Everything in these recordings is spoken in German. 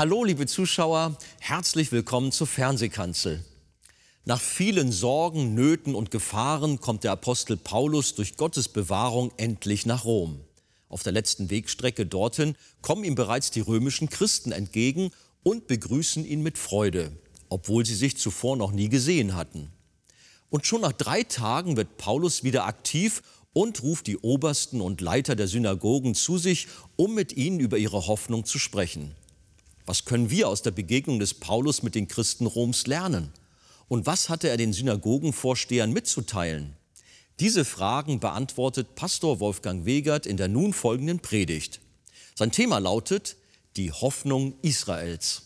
Hallo, liebe Zuschauer, herzlich willkommen zur Fernsehkanzel. Nach vielen Sorgen, Nöten und Gefahren kommt der Apostel Paulus durch Gottes Bewahrung endlich nach Rom. Auf der letzten Wegstrecke dorthin kommen ihm bereits die römischen Christen entgegen und begrüßen ihn mit Freude, obwohl sie sich zuvor noch nie gesehen hatten. Und schon nach drei Tagen wird Paulus wieder aktiv und ruft die Obersten und Leiter der Synagogen zu sich, um mit ihnen über ihre Hoffnung zu sprechen. Was können wir aus der Begegnung des Paulus mit den Christen Roms lernen? Und was hatte er den Synagogenvorstehern mitzuteilen? Diese Fragen beantwortet Pastor Wolfgang Wegert in der nun folgenden Predigt. Sein Thema lautet die Hoffnung Israels.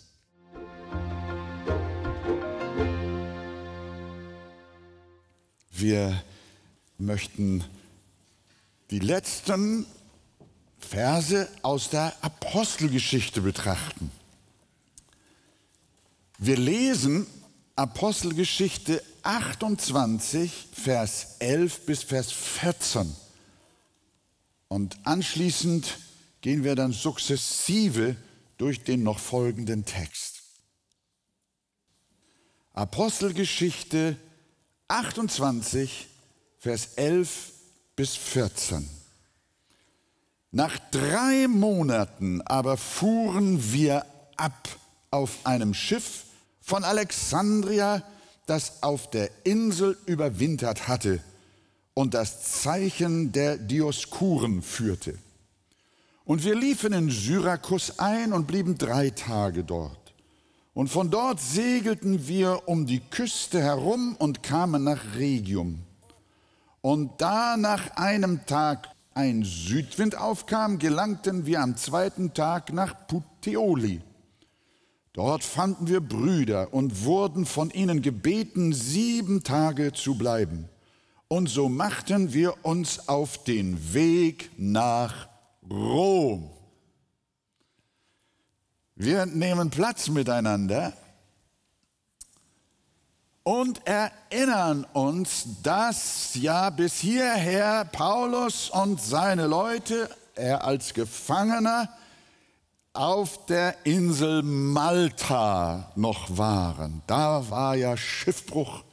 Wir möchten die letzten Verse aus der Apostelgeschichte betrachten. Wir lesen Apostelgeschichte 28, Vers 11 bis Vers 14. Und anschließend gehen wir dann sukzessive durch den noch folgenden Text. Apostelgeschichte 28, Vers 11 bis 14. Nach drei Monaten aber fuhren wir ab auf einem Schiff von Alexandria, das auf der Insel überwintert hatte und das Zeichen der Dioskuren führte. Und wir liefen in Syrakus ein und blieben drei Tage dort. Und von dort segelten wir um die Küste herum und kamen nach Regium. Und da nach einem Tag ein Südwind aufkam, gelangten wir am zweiten Tag nach Puteoli. Dort fanden wir Brüder und wurden von ihnen gebeten, sieben Tage zu bleiben. Und so machten wir uns auf den Weg nach Rom. Wir nehmen Platz miteinander und erinnern uns, dass ja bis hierher Paulus und seine Leute, er als Gefangener, auf der Insel Malta noch waren. Da war ja Schiffbruch,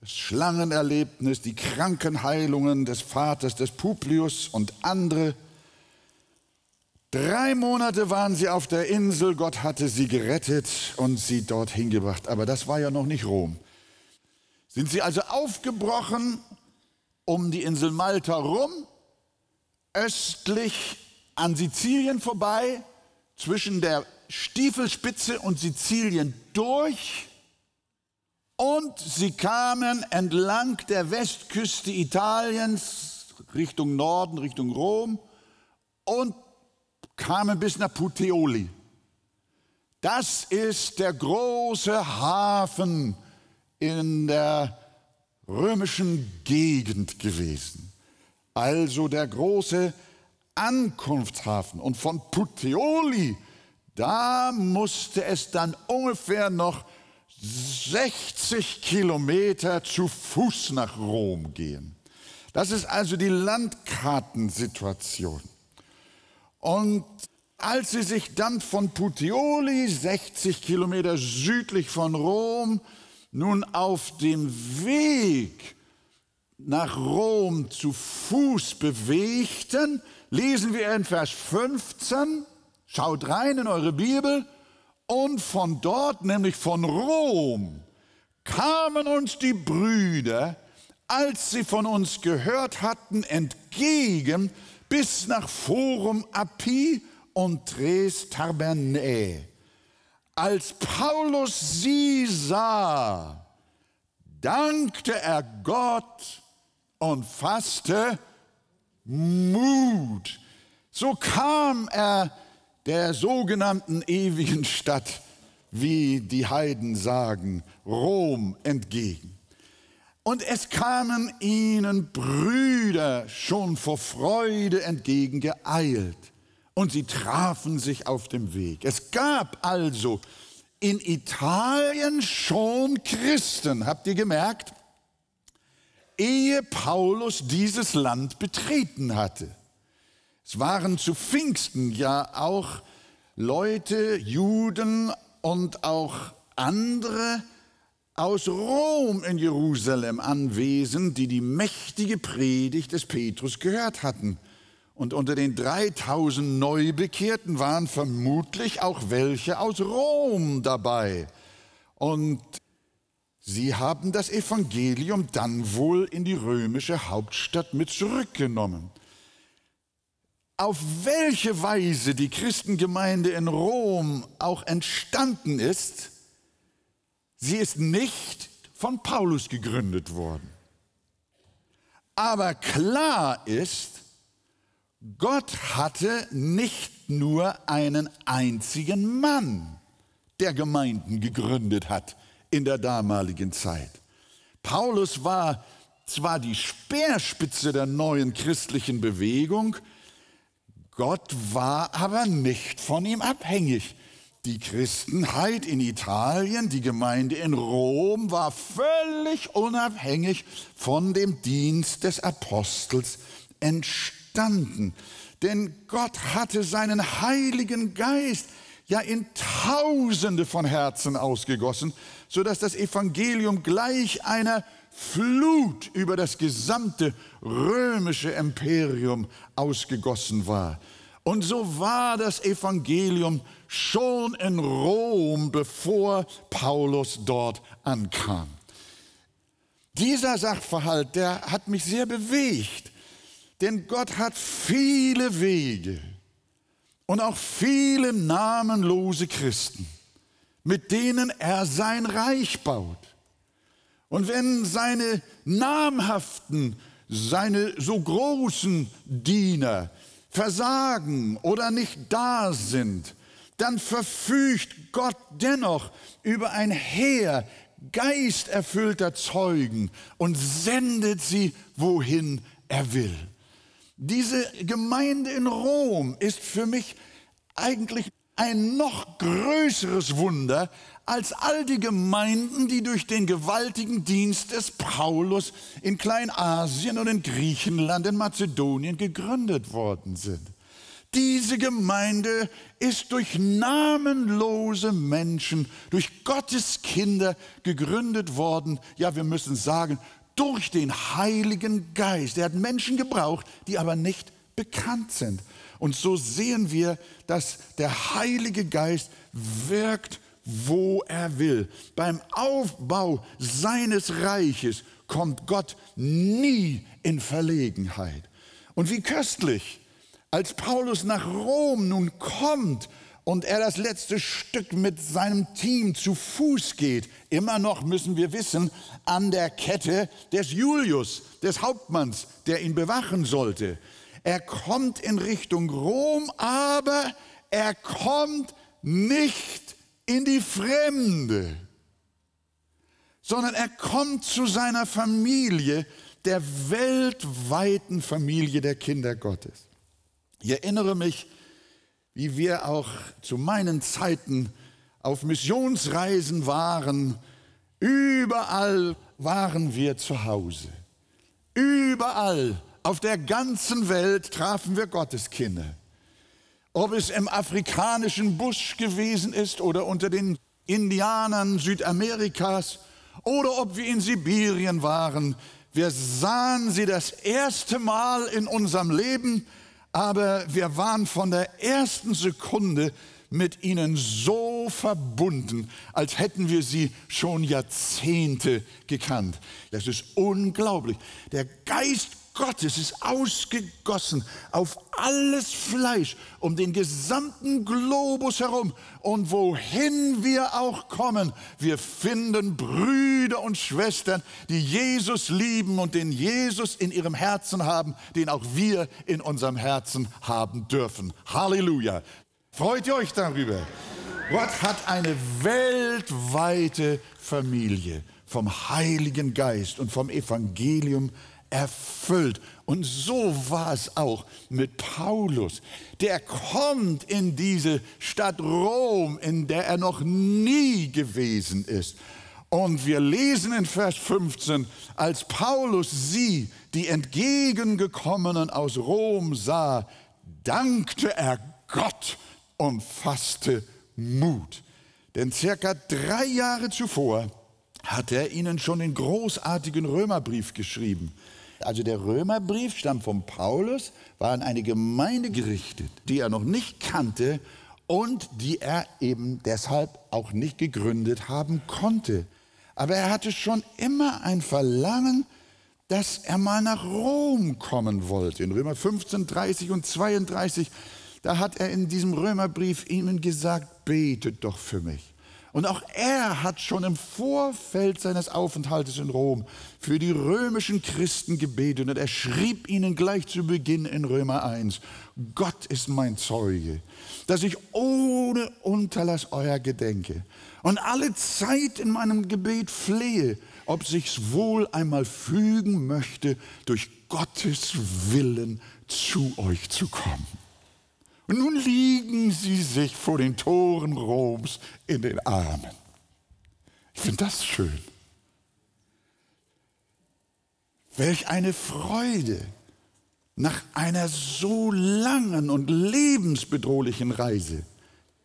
das Schlangenerlebnis, die Krankenheilungen des Vaters des Publius und andere. Drei Monate waren sie auf der Insel, Gott hatte sie gerettet und sie dorthin gebracht. Aber das war ja noch nicht Rom. Sind sie also aufgebrochen um die Insel Malta rum, östlich an Sizilien vorbei, zwischen der Stiefelspitze und Sizilien durch und sie kamen entlang der Westküste Italiens Richtung Norden, Richtung Rom und kamen bis nach Puteoli. Das ist der große Hafen in der römischen Gegend gewesen. Also der große Ankunftshafen. Und von Puteoli, da musste es dann ungefähr noch 60 Kilometer zu Fuß nach Rom gehen. Das ist also die Landkartensituation. Und als sie sich dann von Puteoli, 60 Kilometer südlich von Rom, nun auf dem Weg nach Rom zu Fuß bewegten, lesen wir in Vers 15, schaut rein in eure Bibel, und von dort, nämlich von Rom, kamen uns die Brüder, als sie von uns gehört hatten, entgegen bis nach Forum Api und Tres Tabernae. Als Paulus sie sah, dankte er Gott und fasste Mut. So kam er der sogenannten ewigen Stadt, wie die Heiden sagen, Rom entgegen. Und es kamen ihnen Brüder schon vor Freude entgegengeeilt und sie trafen sich auf dem Weg. Es gab also in Italien schon Christen, habt ihr gemerkt, ehe Paulus dieses Land betreten hatte. Es waren zu Pfingsten ja auch Leute, Juden und auch andere aus Rom in Jerusalem anwesend, die die mächtige Predigt des Petrus gehört hatten. Und unter den 3000 Neubekehrten waren vermutlich auch welche aus Rom dabei. Und sie haben das Evangelium dann wohl in die römische Hauptstadt mit zurückgenommen. Auf welche Weise die Christengemeinde in Rom auch entstanden ist, sie ist nicht von Paulus gegründet worden. Aber klar ist, Gott hatte nicht nur einen einzigen Mann, der Gemeinden gegründet hat in der damaligen Zeit. Paulus war zwar die Speerspitze der neuen christlichen Bewegung, Gott war aber nicht von ihm abhängig. Die Christenheit in Italien, die Gemeinde in Rom war völlig unabhängig von dem Dienst des Apostels entstanden. Denn Gott hatte seinen Heiligen Geist ja in Tausende von Herzen ausgegossen, sodass das Evangelium gleich einer Flut über das gesamte römische Imperium ausgegossen war. Und so war das Evangelium schon in Rom, bevor Paulus dort ankam. Dieser Sachverhalt, der hat mich sehr bewegt. Denn Gott hat viele Wege und auch viele namenlose Christen, mit denen er sein Reich baut. Und wenn seine namhaften, seine so großen Diener versagen oder nicht da sind, dann verfügt Gott dennoch über ein Heer geisterfüllter Zeugen und sendet sie, wohin er will. Diese Gemeinde in Rom ist für mich eigentlich ein noch größeres Wunder als all die Gemeinden, die durch den gewaltigen Dienst des Paulus in Kleinasien und in Griechenland, in Mazedonien gegründet worden sind. Diese Gemeinde ist durch namenlose Menschen, durch Gottes Kinder gegründet worden. Ja, wir müssen sagen, durch den Heiligen Geist. Er hat Menschen gebraucht, die aber nicht bekannt sind. Und so sehen wir, dass der Heilige Geist wirkt, wo er will. Beim Aufbau seines Reiches kommt Gott nie in Verlegenheit. Und wie köstlich, als Paulus nach Rom nun kommt und er das letzte Stück mit seinem Team zu Fuß geht, immer noch müssen wir wissen, an der Kette des Julius, des Hauptmanns, der ihn bewachen sollte. Er kommt in Richtung Rom, aber er kommt nicht in die Fremde, sondern er kommt zu seiner Familie, der weltweiten Familie der Kinder Gottes. Ich erinnere mich, wie wir auch zu meinen Zeiten auf Missionsreisen waren, überall waren wir zu Hause. Überall auf der ganzen Welt trafen wir Gotteskinder. Ob es im afrikanischen Busch gewesen ist oder unter den Indianern Südamerikas oder ob wir in Sibirien waren, wir sahen sie das erste Mal in unserem Leben aber wir waren von der ersten Sekunde mit ihnen so verbunden, als hätten wir sie schon Jahrzehnte gekannt. Das ist unglaublich. Der Geist Gottes ist ausgegossen auf alles Fleisch um den gesamten Globus herum. Und wohin wir auch kommen, wir finden Brüder und Schwestern, die Jesus lieben und den Jesus in ihrem Herzen haben, den auch wir in unserem Herzen haben dürfen. Halleluja. Freut ihr euch darüber? Gott hat eine weltweite Familie vom Heiligen Geist und vom Evangelium erfüllt. Und so war es auch mit Paulus. Der kommt in diese Stadt Rom, in der er noch nie gewesen ist. Und wir lesen in Vers 15, als Paulus sie, die entgegengekommenen aus Rom sah, dankte er Gott und fasste Mut. Denn circa drei Jahre zuvor hat er ihnen schon den großartigen Römerbrief geschrieben. Also der Römerbrief stammt von Paulus, war an eine Gemeinde gerichtet, die er noch nicht kannte und die er eben deshalb auch nicht gegründet haben konnte. Aber er hatte schon immer ein Verlangen, dass er mal nach Rom kommen wollte. In Römer 15, 30 und 32, da hat er in diesem Römerbrief ihnen gesagt, betet doch für mich. Und auch er hat schon im Vorfeld seines Aufenthaltes in Rom für die römischen Christen gebetet und er schrieb ihnen gleich zu Beginn in Römer 1, Gott ist mein Zeuge, dass ich ohne Unterlass euer gedenke und alle Zeit in meinem Gebet flehe, ob sich's wohl einmal fügen möchte, durch Gottes Willen zu euch zu kommen. Und nun liegen sie sich vor den Toren Roms in den Armen. Ich finde das schön. Welch eine Freude nach einer so langen und lebensbedrohlichen Reise,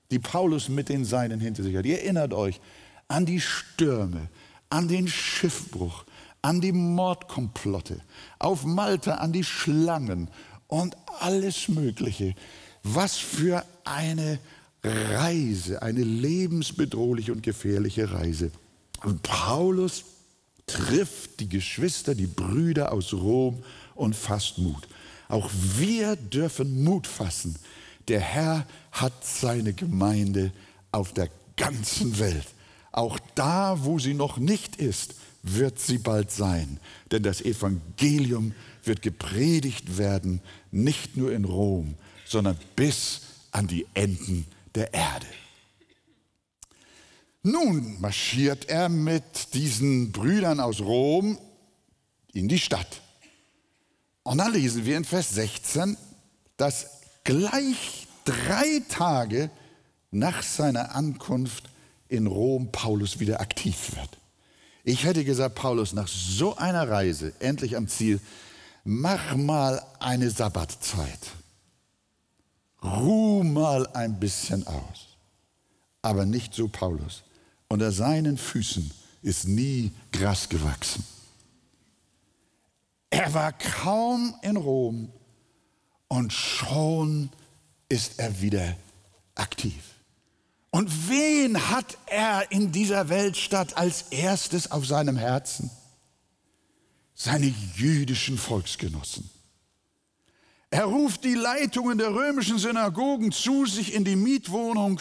die Paulus mit den Seinen hinter sich hat. Ihr erinnert euch an die Stürme, an den Schiffbruch, an die Mordkomplotte, auf Malta an die Schlangen und alles Mögliche. Was für eine Reise, eine lebensbedrohliche und gefährliche Reise. Und Paulus trifft die Geschwister, die Brüder aus Rom und fasst Mut. Auch wir dürfen Mut fassen. Der Herr hat seine Gemeinde auf der ganzen Welt. Auch da, wo sie noch nicht ist, wird sie bald sein. Denn das Evangelium wird gepredigt werden, nicht nur in Rom, sondern bis an die Enden der Erde. Nun marschiert er mit diesen Brüdern aus Rom in die Stadt. Und da lesen wir in Vers 16, dass gleich drei Tage nach seiner Ankunft in Rom Paulus wieder aktiv wird. Ich hätte gesagt, Paulus, nach so einer Reise, endlich am Ziel, mach mal eine Sabbatzeit. Ruh mal ein bisschen aus. Aber nicht so Paulus. Unter seinen Füßen ist nie Gras gewachsen. Er war kaum in Rom und schon ist er wieder aktiv. Und wen hat er in dieser Weltstadt als erstes auf seinem Herzen? Seine jüdischen Volksgenossen. Er ruft die Leitungen der römischen Synagogen zu sich in die Mietwohnung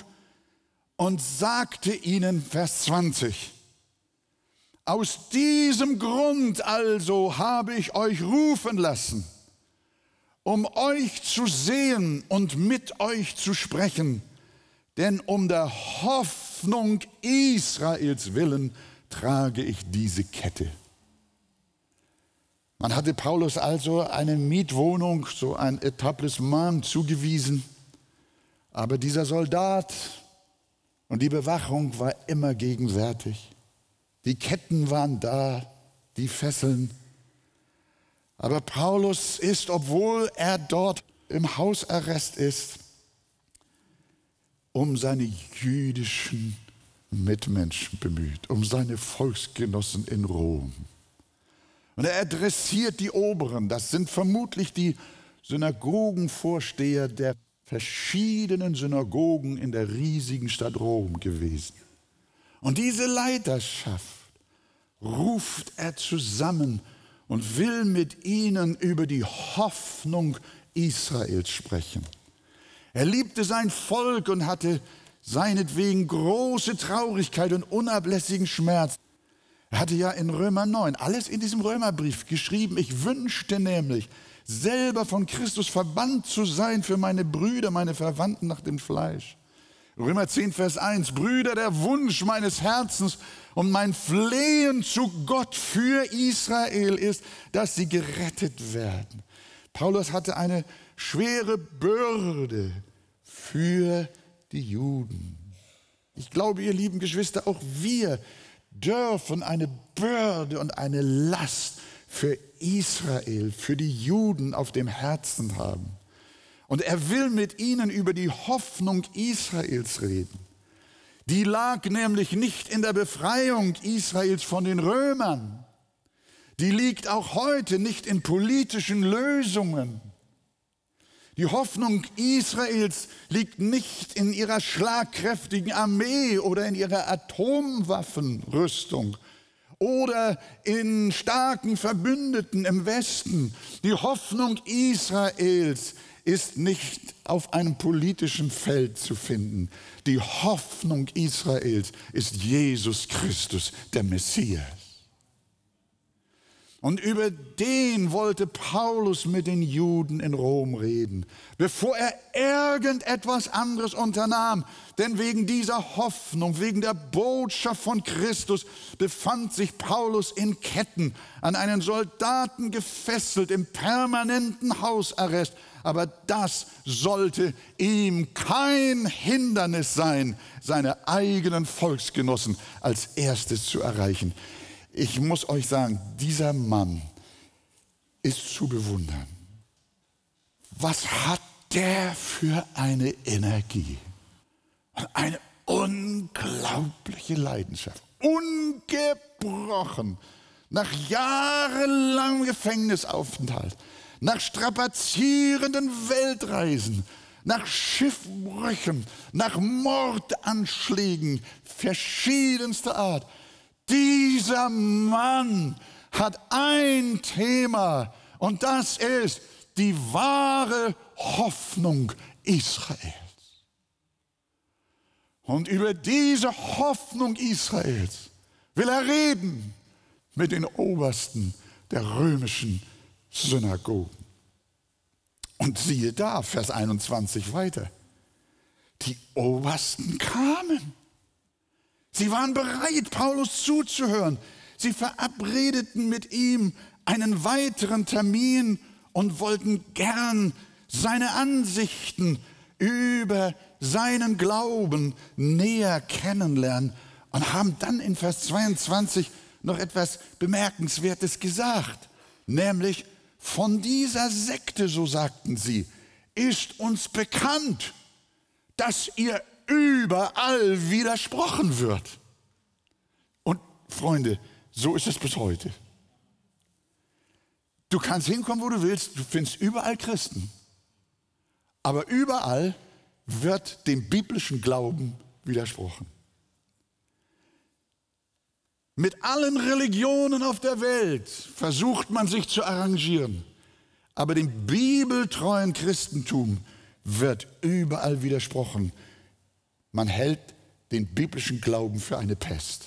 und sagte ihnen, Vers 20, aus diesem Grund also habe ich euch rufen lassen, um euch zu sehen und mit euch zu sprechen, denn um der Hoffnung Israels willen trage ich diese Kette. Man hatte Paulus also eine Mietwohnung, so ein Etablissement zugewiesen. Aber dieser Soldat und die Bewachung war immer gegenwärtig. Die Ketten waren da, die Fesseln. Aber Paulus ist, obwohl er dort im Hausarrest ist, um seine jüdischen Mitmenschen bemüht, um seine Volksgenossen in Rom. Und er adressiert die Oberen, das sind vermutlich die Synagogenvorsteher der verschiedenen Synagogen in der riesigen Stadt Rom gewesen. Und diese Leiterschaft ruft er zusammen und will mit ihnen über die Hoffnung Israels sprechen. Er liebte sein Volk und hatte seinetwegen große Traurigkeit und unablässigen Schmerz. Er hatte ja in Römer 9 alles in diesem Römerbrief geschrieben. Ich wünschte nämlich, selber von Christus verbannt zu sein für meine Brüder, meine Verwandten nach dem Fleisch. Römer 10, Vers 1, Brüder, der Wunsch meines Herzens und mein Flehen zu Gott für Israel ist, dass sie gerettet werden. Paulus hatte eine schwere Bürde für die Juden. Ich glaube, ihr lieben Geschwister, auch wir dürfen eine Bürde und eine Last für Israel, für die Juden auf dem Herzen haben. Und er will mit ihnen über die Hoffnung Israels reden. Die lag nämlich nicht in der Befreiung Israels von den Römern. Die liegt auch heute nicht in politischen Lösungen. Die Hoffnung Israels liegt nicht in ihrer schlagkräftigen Armee oder in ihrer Atomwaffenrüstung oder in starken Verbündeten im Westen. Die Hoffnung Israels ist nicht auf einem politischen Feld zu finden. Die Hoffnung Israels ist Jesus Christus, der Messias. Und über den wollte Paulus mit den Juden in Rom reden, bevor er irgendetwas anderes unternahm. Denn wegen dieser Hoffnung, wegen der Botschaft von Christus befand sich Paulus in Ketten, an einen Soldaten gefesselt, im permanenten Hausarrest. Aber das sollte ihm kein Hindernis sein, seine eigenen Volksgenossen als erstes zu erreichen ich muss euch sagen, dieser Mann ist zu bewundern. Was hat der für eine Energie? Eine unglaubliche Leidenschaft. Ungebrochen. Nach jahrelangem Gefängnisaufenthalt, nach strapazierenden Weltreisen, nach Schiffbrüchen, nach Mordanschlägen verschiedenster Art dieser Mann hat ein Thema und das ist die wahre Hoffnung Israels. Und über diese Hoffnung Israels will er reden mit den Obersten der römischen Synagogen. Und siehe da, Vers 21 weiter. Die Obersten kamen. Sie waren bereit, Paulus zuzuhören. Sie verabredeten mit ihm einen weiteren Termin und wollten gern seine Ansichten über seinen Glauben näher kennenlernen und haben dann in Vers 22 noch etwas Bemerkenswertes gesagt, nämlich von dieser Sekte, so sagten sie, ist uns bekannt, dass ihr überall widersprochen wird. Und Freunde, so ist es bis heute. Du kannst hinkommen, wo du willst, du findest überall Christen. Aber überall wird dem biblischen Glauben widersprochen. Mit allen Religionen auf der Welt versucht man sich zu arrangieren. Aber dem bibeltreuen Christentum wird überall widersprochen. Man hält den biblischen Glauben für eine Pest.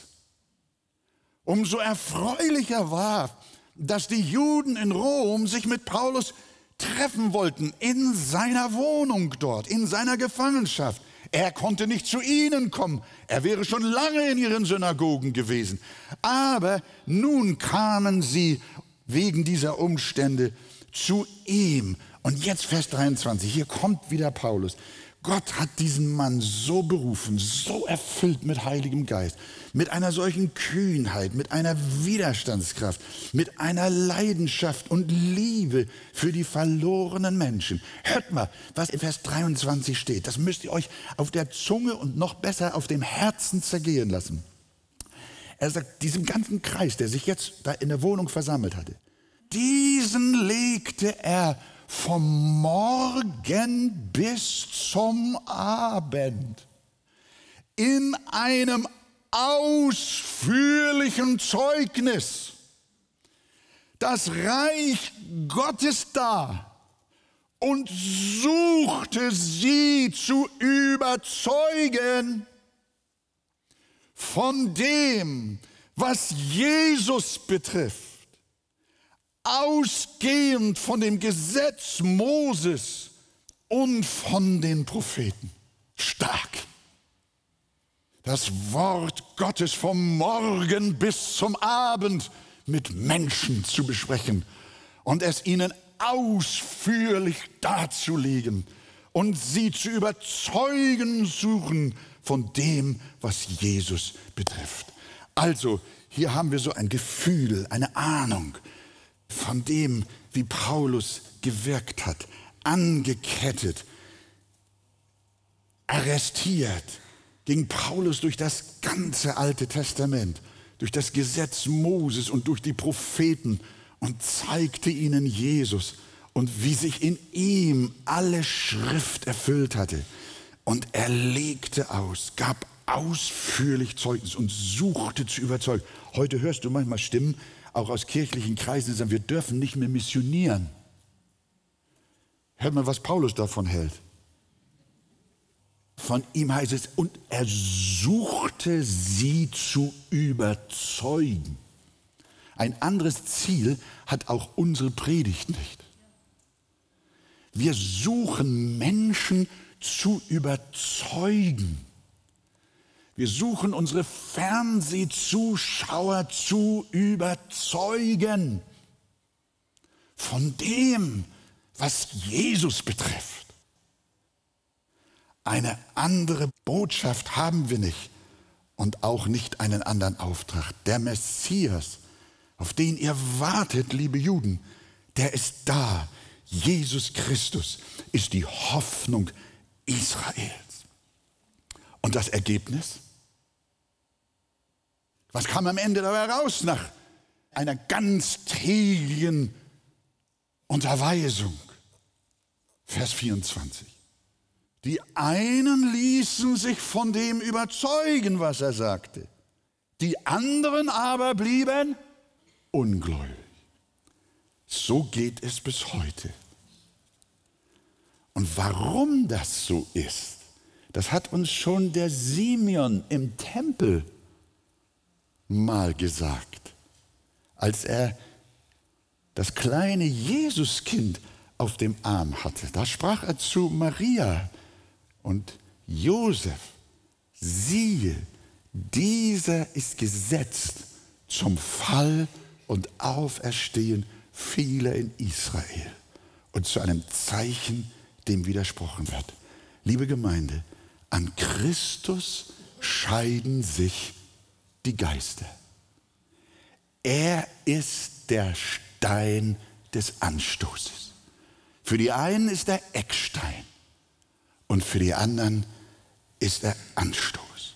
Umso erfreulicher war, dass die Juden in Rom sich mit Paulus treffen wollten, in seiner Wohnung dort, in seiner Gefangenschaft. Er konnte nicht zu ihnen kommen, er wäre schon lange in ihren Synagogen gewesen. Aber nun kamen sie wegen dieser Umstände zu ihm. Und jetzt Vers 23, hier kommt wieder Paulus. Gott hat diesen Mann so berufen, so erfüllt mit Heiligem Geist, mit einer solchen Kühnheit, mit einer Widerstandskraft, mit einer Leidenschaft und Liebe für die verlorenen Menschen. Hört mal, was in Vers 23 steht. Das müsst ihr euch auf der Zunge und noch besser auf dem Herzen zergehen lassen. Er sagt, diesem ganzen Kreis, der sich jetzt da in der Wohnung versammelt hatte, diesen legte er vom Morgen bis zum Abend. In einem ausführlichen Zeugnis. Das Reich Gottes da und suchte sie zu überzeugen von dem, was Jesus betrifft ausgehend von dem Gesetz Moses und von den Propheten. Stark. Das Wort Gottes vom Morgen bis zum Abend mit Menschen zu besprechen und es ihnen ausführlich darzulegen und sie zu überzeugen suchen von dem, was Jesus betrifft. Also, hier haben wir so ein Gefühl, eine Ahnung von dem, wie Paulus gewirkt hat. angekettet, arrestiert, ging Paulus durch das ganze Alte Testament, durch das Gesetz Moses und durch die Propheten und zeigte ihnen Jesus und wie sich in ihm alle Schrift erfüllt hatte. Und er legte aus, gab ausführlich Zeugnis und suchte zu überzeugen. Heute hörst du manchmal Stimmen, auch aus kirchlichen Kreisen, sagen, wir dürfen nicht mehr missionieren. Hört mal, was Paulus davon hält. Von ihm heißt es, und er suchte sie zu überzeugen. Ein anderes Ziel hat auch unsere Predigt nicht. Wir suchen Menschen zu überzeugen. Wir suchen unsere Fernsehzuschauer zu überzeugen von dem, was Jesus betrifft. Eine andere Botschaft haben wir nicht und auch nicht einen anderen Auftrag. Der Messias, auf den ihr wartet, liebe Juden, der ist da. Jesus Christus ist die Hoffnung Israels. Und das Ergebnis? Was kam am Ende dabei raus nach einer ganztägigen Unterweisung? Vers 24. Die einen ließen sich von dem überzeugen, was er sagte. Die anderen aber blieben ungläubig. So geht es bis heute. Und warum das so ist, das hat uns schon der Simeon im Tempel mal gesagt, als er das kleine Jesuskind auf dem Arm hatte. Da sprach er zu Maria und Josef, siehe, dieser ist gesetzt zum Fall und Auferstehen vieler in Israel und zu einem Zeichen, dem widersprochen wird. Liebe Gemeinde, an Christus scheiden sich die Geister. Er ist der Stein des Anstoßes. Für die einen ist er Eckstein und für die anderen ist er Anstoß.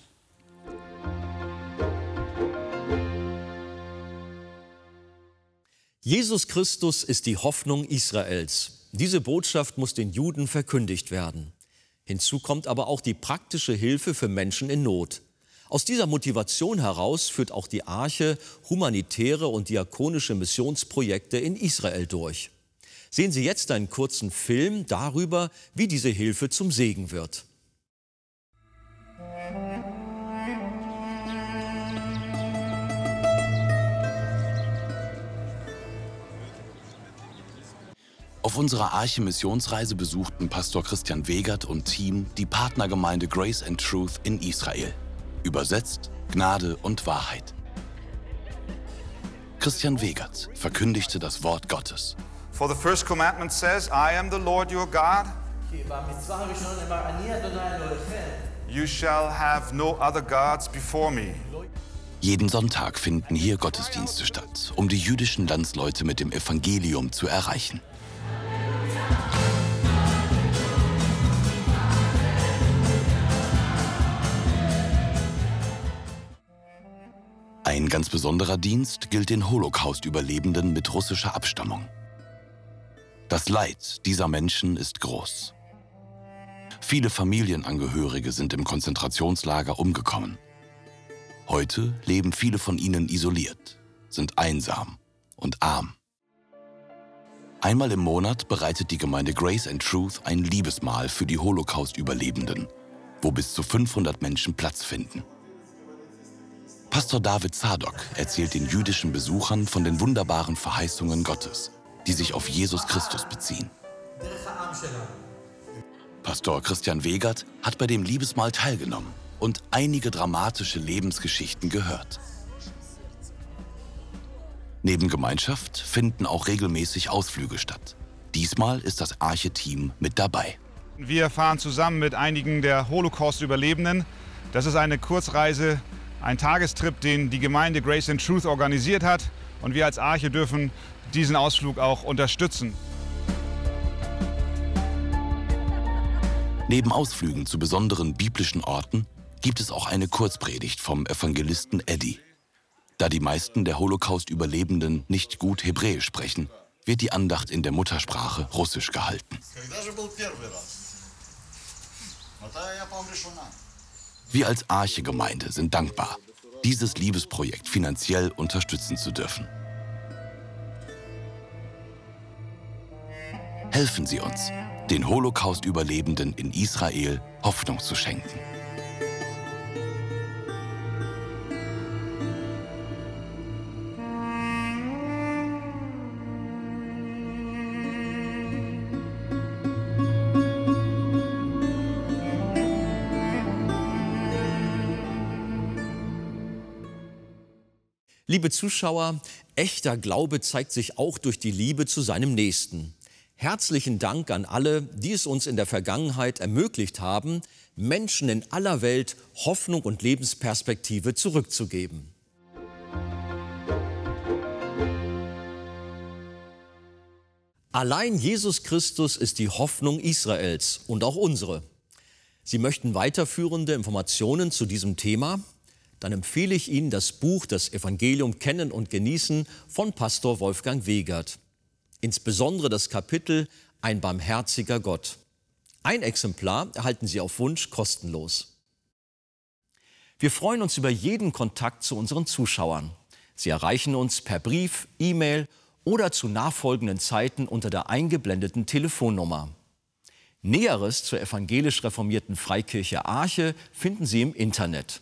Jesus Christus ist die Hoffnung Israels. Diese Botschaft muss den Juden verkündigt werden. Hinzu kommt aber auch die praktische Hilfe für Menschen in Not. Aus dieser Motivation heraus führt auch die Arche humanitäre und diakonische Missionsprojekte in Israel durch. Sehen Sie jetzt einen kurzen Film darüber, wie diese Hilfe zum Segen wird. Auf unserer Arche-Missionsreise besuchten Pastor Christian Wegert und Team die Partnergemeinde Grace and Truth in Israel. Übersetzt Gnade und Wahrheit. Christian Wegert verkündigte das Wort Gottes. For the first commandment says, I am the Lord your God. You shall have no other gods before me. Jeden Sonntag finden hier Gottesdienste statt, um die jüdischen Landsleute mit dem Evangelium zu erreichen. Ein ganz besonderer Dienst gilt den Holocaust-Überlebenden mit russischer Abstammung. Das Leid dieser Menschen ist groß. Viele Familienangehörige sind im Konzentrationslager umgekommen. Heute leben viele von ihnen isoliert, sind einsam und arm. Einmal im Monat bereitet die Gemeinde Grace and Truth ein Liebesmahl für die Holocaust-Überlebenden, wo bis zu 500 Menschen Platz finden. Pastor David Zadok erzählt den jüdischen Besuchern von den wunderbaren Verheißungen Gottes, die sich auf Jesus Christus beziehen. Pastor Christian Wegert hat bei dem Liebesmahl teilgenommen und einige dramatische Lebensgeschichten gehört. Neben Gemeinschaft finden auch regelmäßig Ausflüge statt. Diesmal ist das Arche-Team mit dabei. Wir fahren zusammen mit einigen der Holocaust-Überlebenden. Das ist eine Kurzreise ein Tagestrip, den die Gemeinde Grace and Truth organisiert hat. Und wir als Arche dürfen diesen Ausflug auch unterstützen. Neben Ausflügen zu besonderen biblischen Orten gibt es auch eine Kurzpredigt vom Evangelisten Eddie. Da die meisten der Holocaust-Überlebenden nicht gut Hebräisch sprechen, wird die Andacht in der Muttersprache Russisch gehalten. Wir als Arche-Gemeinde sind dankbar, dieses Liebesprojekt finanziell unterstützen zu dürfen. Helfen Sie uns, den Holocaust-Überlebenden in Israel Hoffnung zu schenken. Liebe Zuschauer, echter Glaube zeigt sich auch durch die Liebe zu seinem Nächsten. Herzlichen Dank an alle, die es uns in der Vergangenheit ermöglicht haben, Menschen in aller Welt Hoffnung und Lebensperspektive zurückzugeben. Allein Jesus Christus ist die Hoffnung Israels und auch unsere. Sie möchten weiterführende Informationen zu diesem Thema? Dann empfehle ich Ihnen das Buch Das Evangelium kennen und genießen von Pastor Wolfgang Wegert. Insbesondere das Kapitel Ein barmherziger Gott. Ein Exemplar erhalten Sie auf Wunsch kostenlos. Wir freuen uns über jeden Kontakt zu unseren Zuschauern. Sie erreichen uns per Brief, E-Mail oder zu nachfolgenden Zeiten unter der eingeblendeten Telefonnummer. Näheres zur evangelisch reformierten Freikirche Arche finden Sie im Internet.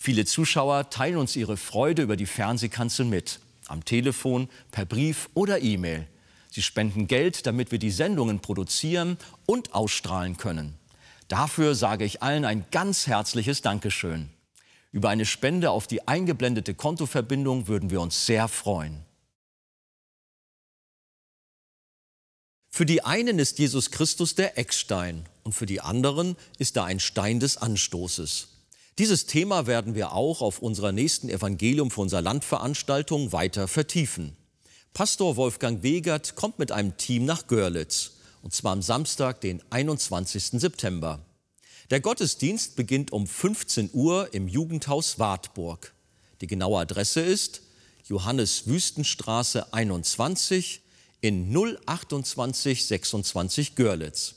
Viele Zuschauer teilen uns ihre Freude über die Fernsehkanzel mit, am Telefon, per Brief oder E-Mail. Sie spenden Geld, damit wir die Sendungen produzieren und ausstrahlen können. Dafür sage ich allen ein ganz herzliches Dankeschön. Über eine Spende auf die eingeblendete Kontoverbindung würden wir uns sehr freuen. Für die einen ist Jesus Christus der Eckstein und für die anderen ist er ein Stein des Anstoßes. Dieses Thema werden wir auch auf unserer nächsten Evangelium für unser Landveranstaltung weiter vertiefen. Pastor Wolfgang Wegert kommt mit einem Team nach Görlitz, und zwar am Samstag, den 21. September. Der Gottesdienst beginnt um 15 Uhr im Jugendhaus Wartburg. Die genaue Adresse ist Johannes Wüstenstraße 21 in 028 26 Görlitz.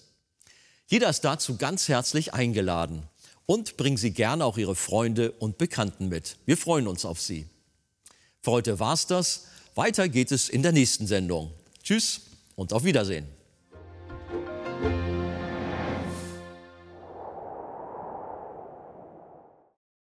Jeder ist dazu ganz herzlich eingeladen und bringen Sie gerne auch Ihre Freunde und Bekannten mit. Wir freuen uns auf Sie. Für heute war's das. Weiter geht es in der nächsten Sendung. Tschüss und auf Wiedersehen.